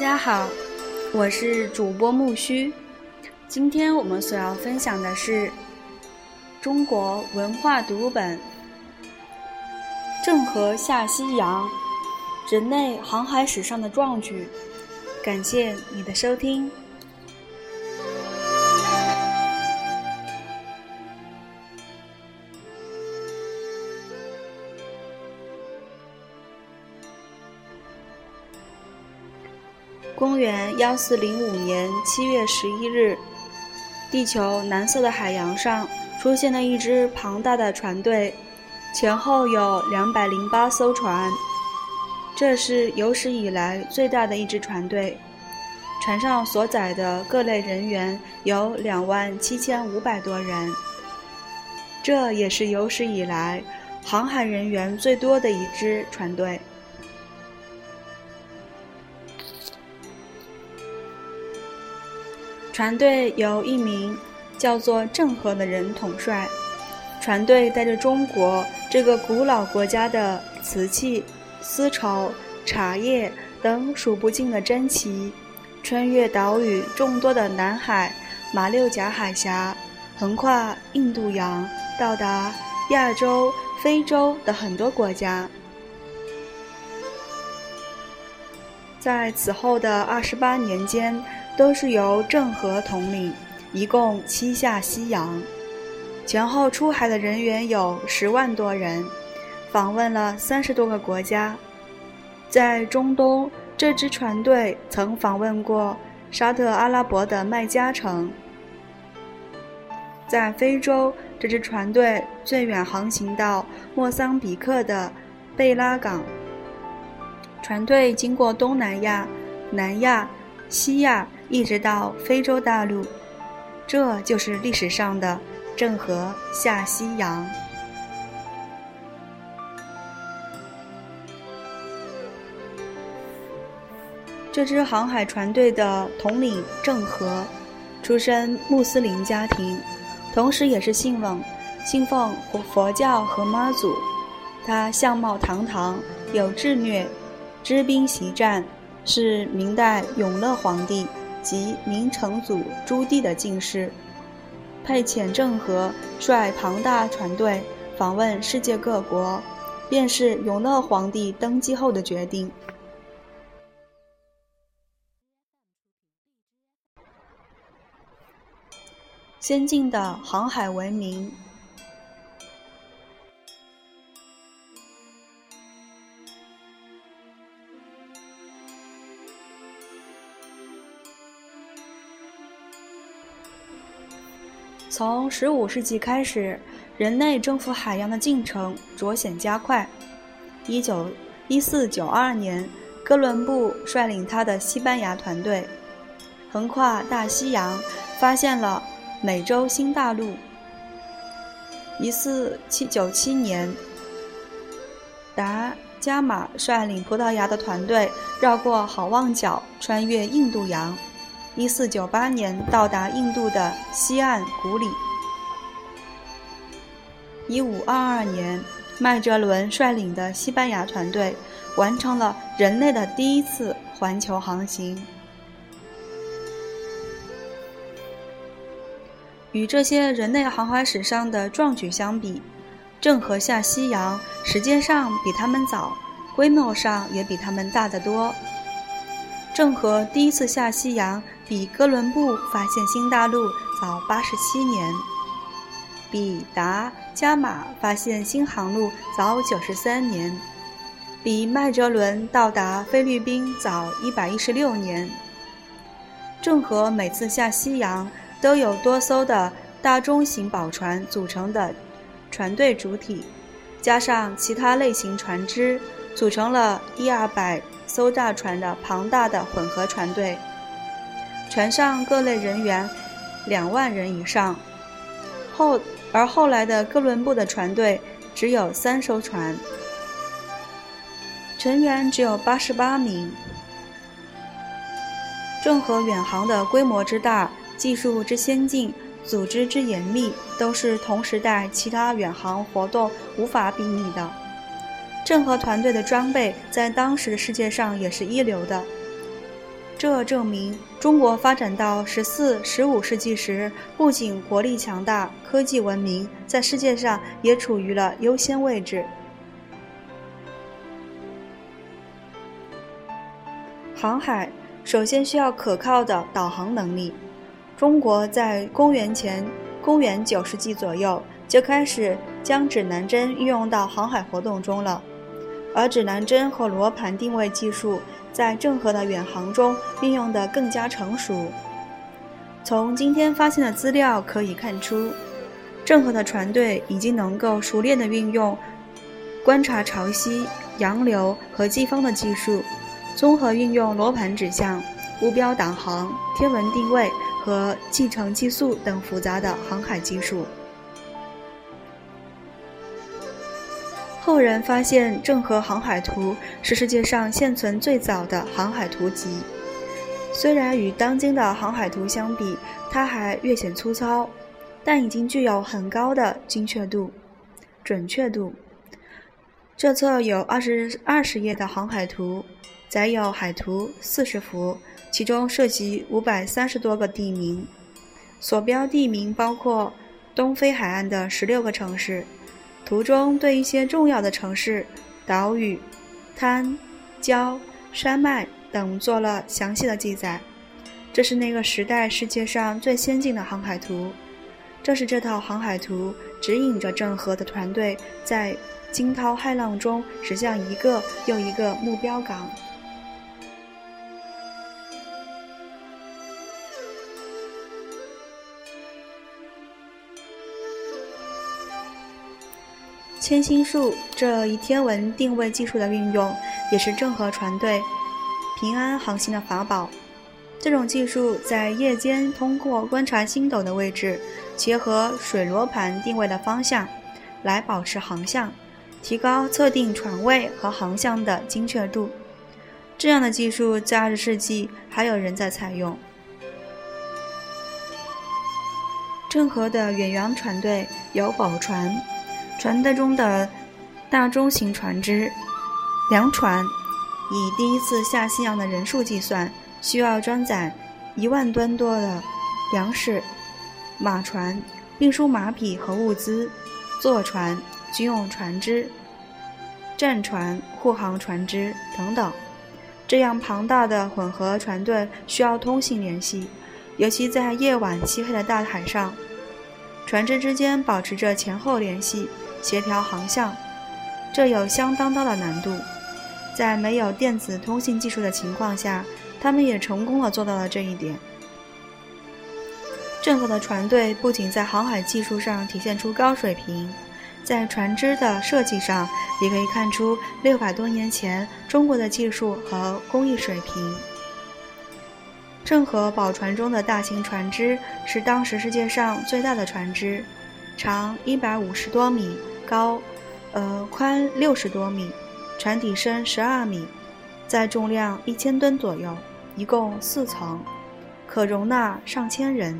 大家好，我是主播木须。今天我们所要分享的是中国文化读本《郑和下西洋：人类航海史上的壮举》。感谢你的收听。公元幺四零五年七月十一日，地球蓝色的海洋上出现了一支庞大的船队，前后有两百零八艘船，这是有史以来最大的一支船队。船上所载的各类人员有两万七千五百多人，这也是有史以来航海人员最多的一支船队。船队由一名叫做郑和的人统帅，船队带着中国这个古老国家的瓷器、丝绸、茶叶等数不尽的珍奇，穿越岛屿众多的南海、马六甲海峡，横跨印度洋，到达亚洲、非洲的很多国家。在此后的二十八年间。都是由郑和统领，一共七下西洋，前后出海的人员有十万多人，访问了三十多个国家。在中东，这支船队曾访问过沙特阿拉伯的麦加城；在非洲，这支船队最远航行到莫桑比克的贝拉港。船队经过东南亚、南亚、西亚。一直到非洲大陆，这就是历史上的郑和下西洋。这支航海船队的统领郑和，出身穆斯林家庭，同时也是信奉信奉佛教和妈祖。他相貌堂堂，有智略，知兵习战，是明代永乐皇帝。及明成祖朱棣的进士，派遣郑和率庞大船队访问世界各国，便是永乐皇帝登基后的决定。先进的航海文明。从十五世纪开始，人类征服海洋的进程着显加快。一九一四九二年，哥伦布率领他的西班牙团队，横跨大西洋，发现了美洲新大陆。一四七九七年，达伽马率领葡萄牙的团队绕过好望角，穿越印度洋。一四九八年到达印度的西岸古里。一五二二年，麦哲伦率领的西班牙团队完成了人类的第一次环球航行。与这些人类航海史上的壮举相比，郑和下西洋时间上比他们早，规模上也比他们大得多。郑和第一次下西洋比哥伦布发现新大陆早八十七年，比达伽马发现新航路早九十三年，比麦哲伦到达菲律宾早一百一十六年。郑和每次下西洋都有多艘的大中型宝船组成的船队主体，加上其他类型船只，组成了一二百。艘大船的庞大的混合船队，船上各类人员两万人以上。后而后来的哥伦布的船队只有三艘船，成员只有八十八名。郑和远航的规模之大、技术之先进、组织之严密，都是同时代其他远航活动无法比拟的。郑和团队的装备在当时世界上也是一流的。这证明中国发展到十四、十五世纪时，不仅国力强大、科技文明，在世界上也处于了优先位置。航海首先需要可靠的导航能力。中国在公元前公元九世纪左右就开始将指南针运用到航海活动中了，而指南针和罗盘定位技术在郑和的远航中运用得更加成熟。从今天发现的资料可以看出，郑和的船队已经能够熟练地运用观察潮汐、洋流和季风的技术。综合运用罗盘指向、目标导航、天文定位和计程计速等复杂的航海技术。后人发现《郑和航海图》是世界上现存最早的航海图集，虽然与当今的航海图相比，它还略显粗糙，但已经具有很高的精确度、准确度。这册有二十二十页的航海图。载有海图四十幅，其中涉及五百三十多个地名，所标地名包括东非海岸的十六个城市。图中对一些重要的城市、岛屿、滩、礁、山脉等做了详细的记载。这是那个时代世界上最先进的航海图。正是这套航海图指引着郑和的团队在惊涛骇浪中驶向一个又一个目标港。千星术这一天文定位技术的运用，也是郑和船队平安航行的法宝。这种技术在夜间通过观察星斗的位置，结合水罗盘定位的方向，来保持航向，提高测定船位和航向的精确度。这样的技术在二十世纪还有人在采用。郑和的远洋船队有宝船。船队中的大中型船只，粮船，以第一次下西洋的人数计算，需要装载一万吨多的粮食；马船，运输马匹和物资；坐船，军用船只；战船，护航船只等等。这样庞大的混合船队需要通信联系，尤其在夜晚漆黑的大海上，船只之间保持着前后联系。协调航向，这有相当大的难度。在没有电子通信技术的情况下，他们也成功地做到了这一点。郑和的船队不仅在航海技术上体现出高水平，在船只的设计上也可以看出六百多年前中国的技术和工艺水平。郑和宝船中的大型船只是当时世界上最大的船只，长一百五十多米。高，呃，宽六十多米，船底深十二米，载重量一千吨左右，一共四层，可容纳上千人。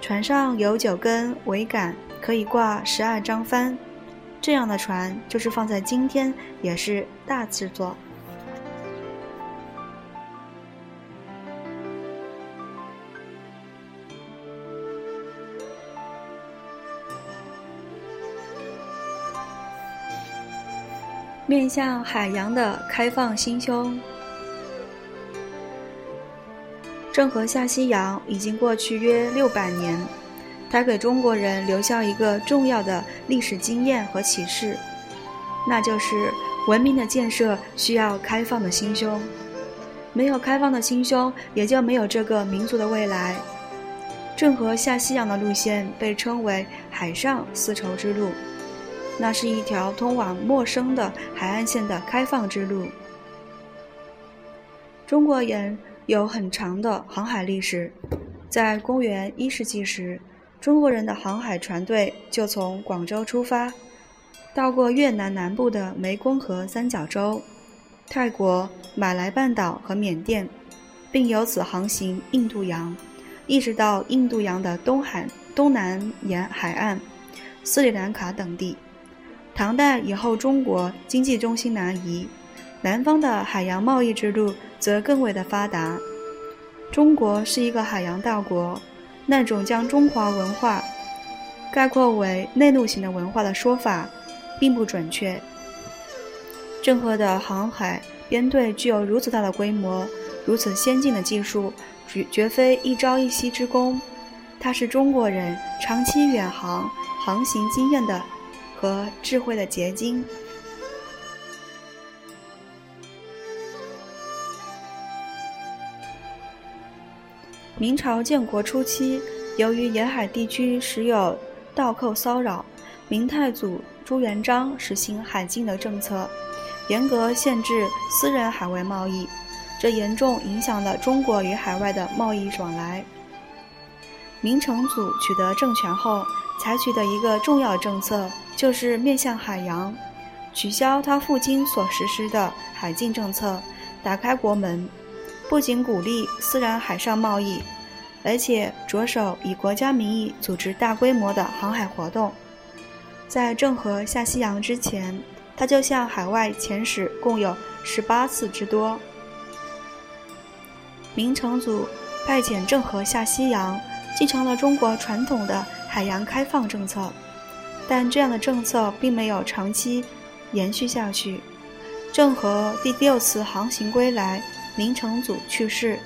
船上有九根桅杆，可以挂十二张帆。这样的船，就是放在今天也是大制作。面向海洋的开放心胸。郑和下西洋已经过去约六百年，他给中国人留下一个重要的历史经验和启示，那就是文明的建设需要开放的心胸，没有开放的心胸，也就没有这个民族的未来。郑和下西洋的路线被称为“海上丝绸之路”。那是一条通往陌生的海岸线的开放之路。中国人有很长的航海历史，在公元一世纪时，中国人的航海船队就从广州出发，到过越南南部的湄公河三角洲、泰国、马来半岛和缅甸，并由此航行印度洋，一直到印度洋的东海东南沿海岸、斯里兰卡等地。唐代以后，中国经济中心南移，南方的海洋贸易之路则更为的发达。中国是一个海洋大国，那种将中华文化概括为内陆型的文化的说法，并不准确。郑和的航海编队具有如此大的规模，如此先进的技术，绝绝非一朝一夕之功。它是中国人长期远航航行经验的和智慧的结晶。明朝建国初期，由于沿海地区时有盗寇骚扰，明太祖朱元璋实行海禁的政策，严格限制私人海外贸易，这严重影响了中国与海外的贸易往来。明成祖取得政权后，采取的一个重要政策就是面向海洋，取消他父亲所实施的海禁政策，打开国门。不仅鼓励私人海上贸易，而且着手以国家名义组织大规模的航海活动。在郑和下西洋之前，他就向海外遣使共有十八次之多。明成祖派遣郑和下西洋，继承了中国传统的海洋开放政策，但这样的政策并没有长期延续下去。郑和第六次航行归来。明成祖去世，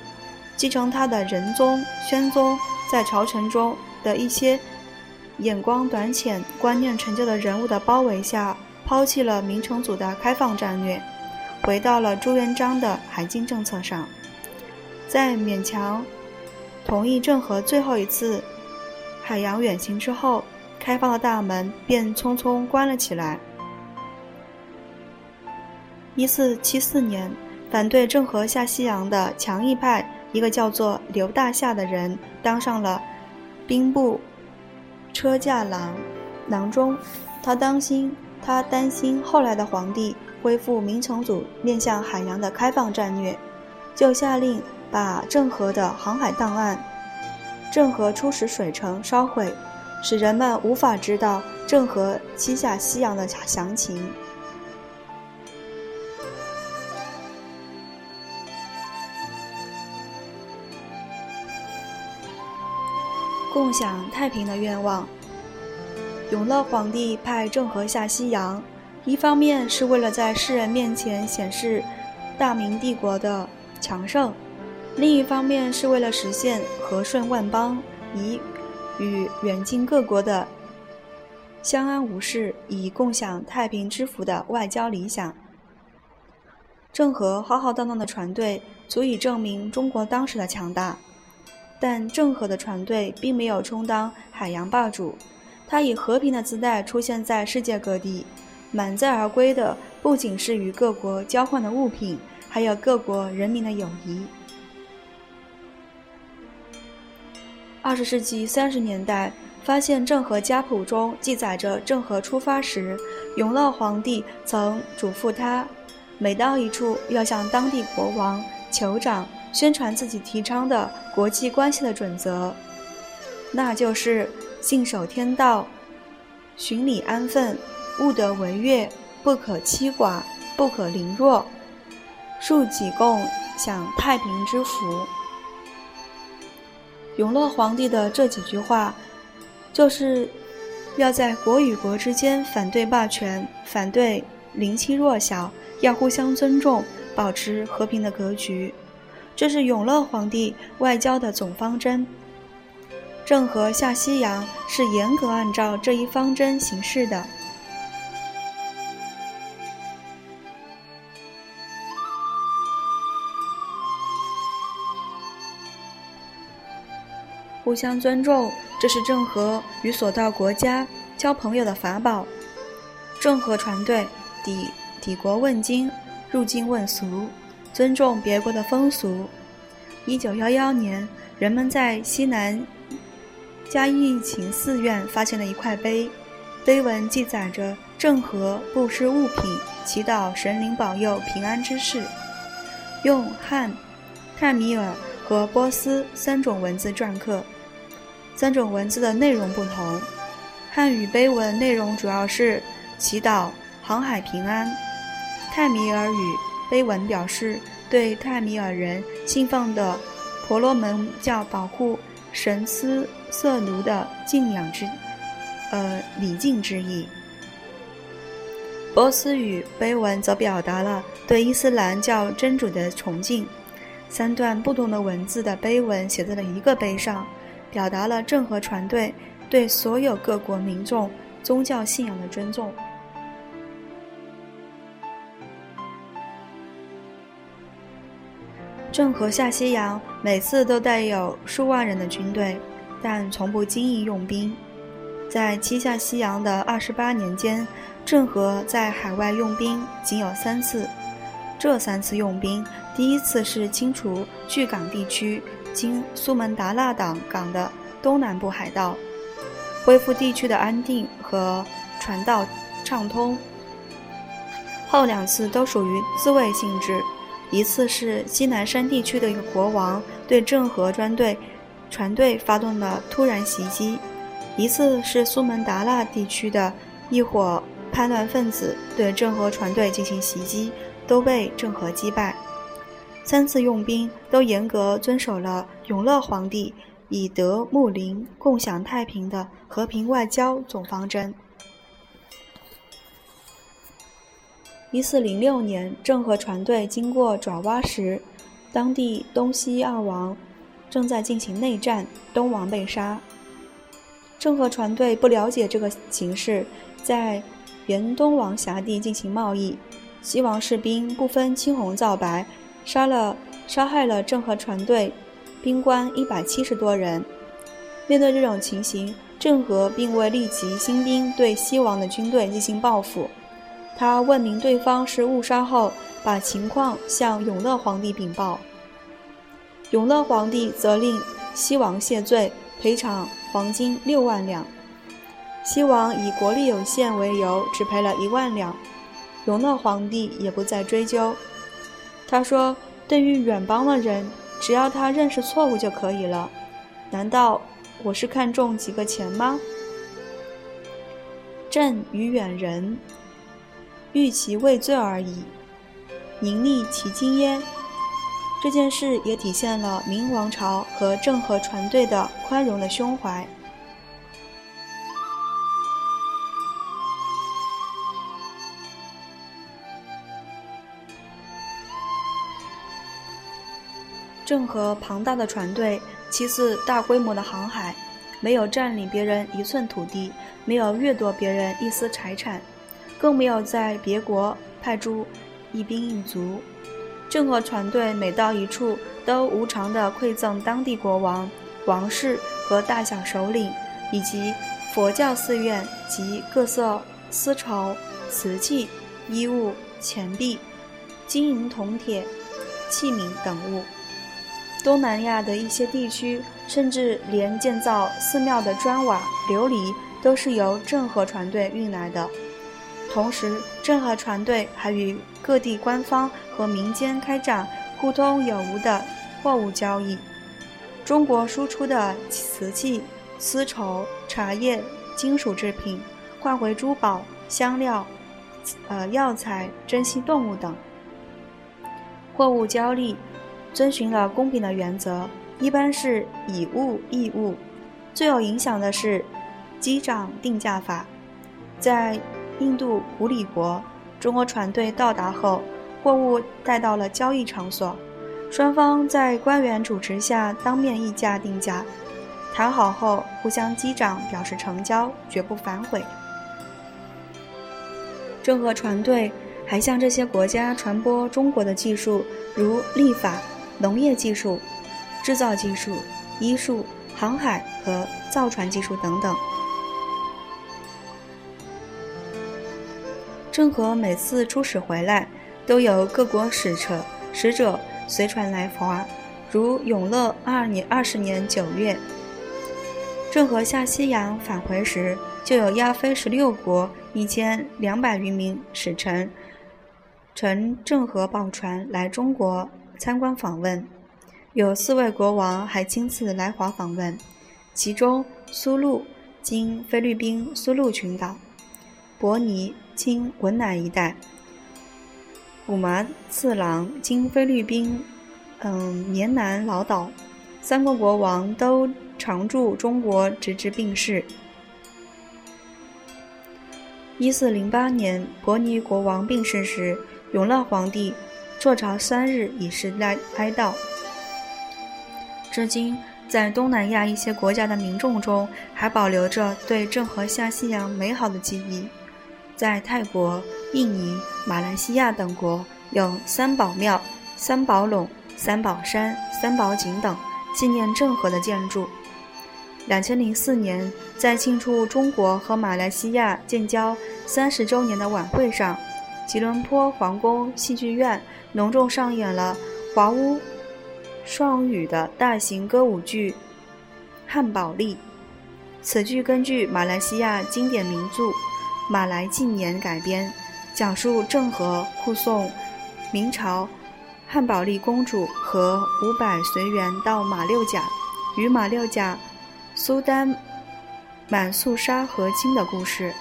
继承他的仁宗、宣宗在朝臣中的一些眼光短浅、观念陈旧的人物的包围下，抛弃了明成祖的开放战略，回到了朱元璋的海禁政策上。在勉强同意郑和最后一次海洋远行之后，开放的大门便匆匆关了起来。一四七四年。反对郑和下西洋的强硬派，一个叫做刘大夏的人当上了兵部车驾郎郎中。他担心，他担心后来的皇帝恢复明成祖面向海洋的开放战略，就下令把郑和的航海档案《郑和出使水城》烧毁，使人们无法知道郑和七下西洋的详情。共享太平的愿望。永乐皇帝派郑和下西洋，一方面是为了在世人面前显示大明帝国的强盛，另一方面是为了实现和顺万邦，以与远近各国的相安无事，以共享太平之福的外交理想。郑和浩浩荡荡的船队，足以证明中国当时的强大。但郑和的船队并没有充当海洋霸主，他以和平的姿态出现在世界各地，满载而归的不仅是与各国交换的物品，还有各国人民的友谊。二十世纪三十年代，发现郑和家谱中记载着郑和出发时，永乐皇帝曾嘱咐他，每到一处要向当地国王、酋长。宣传自己提倡的国际关系的准则，那就是信守天道，循礼安分，勿得违越，不可欺寡，不可凌弱，恕己共享太平之福。永乐皇帝的这几句话，就是要在国与国之间反对霸权，反对凌欺弱小，要互相尊重，保持和平的格局。这是永乐皇帝外交的总方针。郑和下西洋是严格按照这一方针行事的。互相尊重，这是郑和与所到国家交朋友的法宝。郑和船队抵抵国问津，入京问俗。尊重别国的风俗。一九幺幺年，人们在西南嘉义勤寺院发现了一块碑，碑文记载着郑和布施物品、祈祷神灵保佑平安之事，用汉、泰米尔和波斯三种文字篆刻。三种文字的内容不同，汉语碑文内容主要是祈祷航海平安，泰米尔语。碑文表示对泰米尔人信奉的婆罗门教保护神斯色奴的敬仰之，呃礼敬之意。波斯语碑文则表达了对伊斯兰教真主的崇敬。三段不同的文字的碑文写在了一个碑上，表达了郑和船队对所有各国民众宗教信仰的尊重。郑和下西洋每次都带有数万人的军队，但从不轻易用兵。在七下西洋的二十八年间，郑和在海外用兵仅有三次。这三次用兵，第一次是清除巨港地区经苏门答腊港港的东南部海盗，恢复地区的安定和传道畅通。后两次都属于自卫性质。一次是西南山地区的一个国王对郑和专队船队发动了突然袭击，一次是苏门答腊地区的一伙叛乱分子对郑和船队进行袭击，都被郑和击败。三次用兵都严格遵守了永乐皇帝以德睦邻、共享太平的和平外交总方针。一四零六年，郑和船队经过爪哇时，当地东西二王正在进行内战，东王被杀。郑和船队不了解这个形势，在原东王辖地进行贸易，西王士兵不分青红皂白，杀了杀害了郑和船队兵官一百七十多人。面对这种情形，郑和并未立即兴兵对西王的军队进行报复。他问明对方是误杀后，把情况向永乐皇帝禀报。永乐皇帝责令西王谢罪，赔偿黄金六万两。西王以国力有限为由，只赔了一万两。永乐皇帝也不再追究。他说：“对于远邦的人，只要他认识错误就可以了。难道我是看中几个钱吗？”朕与远人。欲其畏罪而已，宁立其经焉。这件事也体现了明王朝和郑和船队的宽容的胸怀。郑和庞大的船队，其次大规模的航海，没有占领别人一寸土地，没有掠夺别人一丝财产。更没有在别国派驻一兵一卒。郑和船队每到一处，都无偿地馈赠当地国王、王室和大小首领，以及佛教寺院及各色丝绸、瓷器、衣物、钱币、金银铜铁器皿等物。东南亚的一些地区，甚至连建造寺庙的砖瓦、琉璃，都是由郑和船队运来的。同时，郑和船队还与各地官方和民间开展互通有无的货物交易。中国输出的瓷器、丝绸、茶叶、金属制品换回珠宝、香料、呃药材、珍稀动物等。货物交易遵循了公平的原则，一般是以物易物。最有影响的是机长定价法，在。印度古里国，中国船队到达后，货物带到了交易场所，双方在官员主持下当面议价定价，谈好后互相击掌表示成交，绝不反悔。郑和船队还向这些国家传播中国的技术，如立法、农业技术、制造技术、医术、航海和造船技术等等。郑和每次出使回来，都有各国使者使者随船来华。如永乐二年二十年九月，郑和下西洋返回时，就有亚非十六国一千两百余名使臣乘郑和宝船来中国参观访问。有四位国王还亲自来华访问，其中苏禄经菲律宾苏禄群岛，伯尼。经文莱一带，五麻次郎经菲律宾，嗯，棉南老岛，三个国王都常驻中国，直至病逝。一四零八年，伯尼国王病逝时，永乐皇帝坐朝三日以示哀哀悼。至今，在东南亚一些国家的民众中，还保留着对郑和下西洋美好的记忆。在泰国、印尼、马来西亚等国，有三宝庙、三宝垄、三宝山、三宝井等纪念郑和的建筑。两千零四年，在庆祝中国和马来西亚建交三十周年的晚会上，吉隆坡皇宫戏剧院隆重上演了华屋双语的大型歌舞剧《汉宝丽》。此剧根据马来西亚经典名著。马来近年改编，讲述郑和护送明朝汉宝丽公主和五百随员到马六甲，与马六甲苏丹满素沙和亲的故事。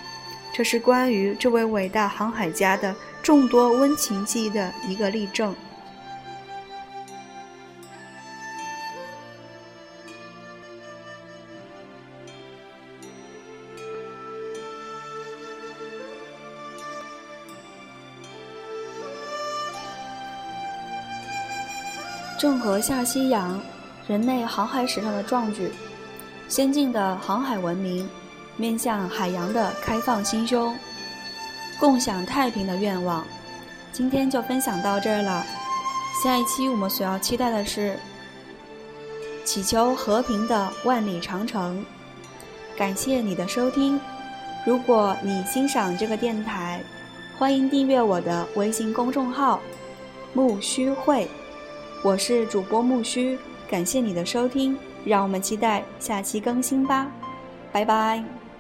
这是关于这位伟大航海家的众多温情记忆的一个例证。郑和下西洋，人类航海史上的壮举，先进的航海文明，面向海洋的开放心胸，共享太平的愿望。今天就分享到这儿了，下一期我们所要期待的是祈求和平的万里长城。感谢你的收听，如果你欣赏这个电台，欢迎订阅我的微信公众号“木须会”。我是主播木须，感谢你的收听，让我们期待下期更新吧，拜拜。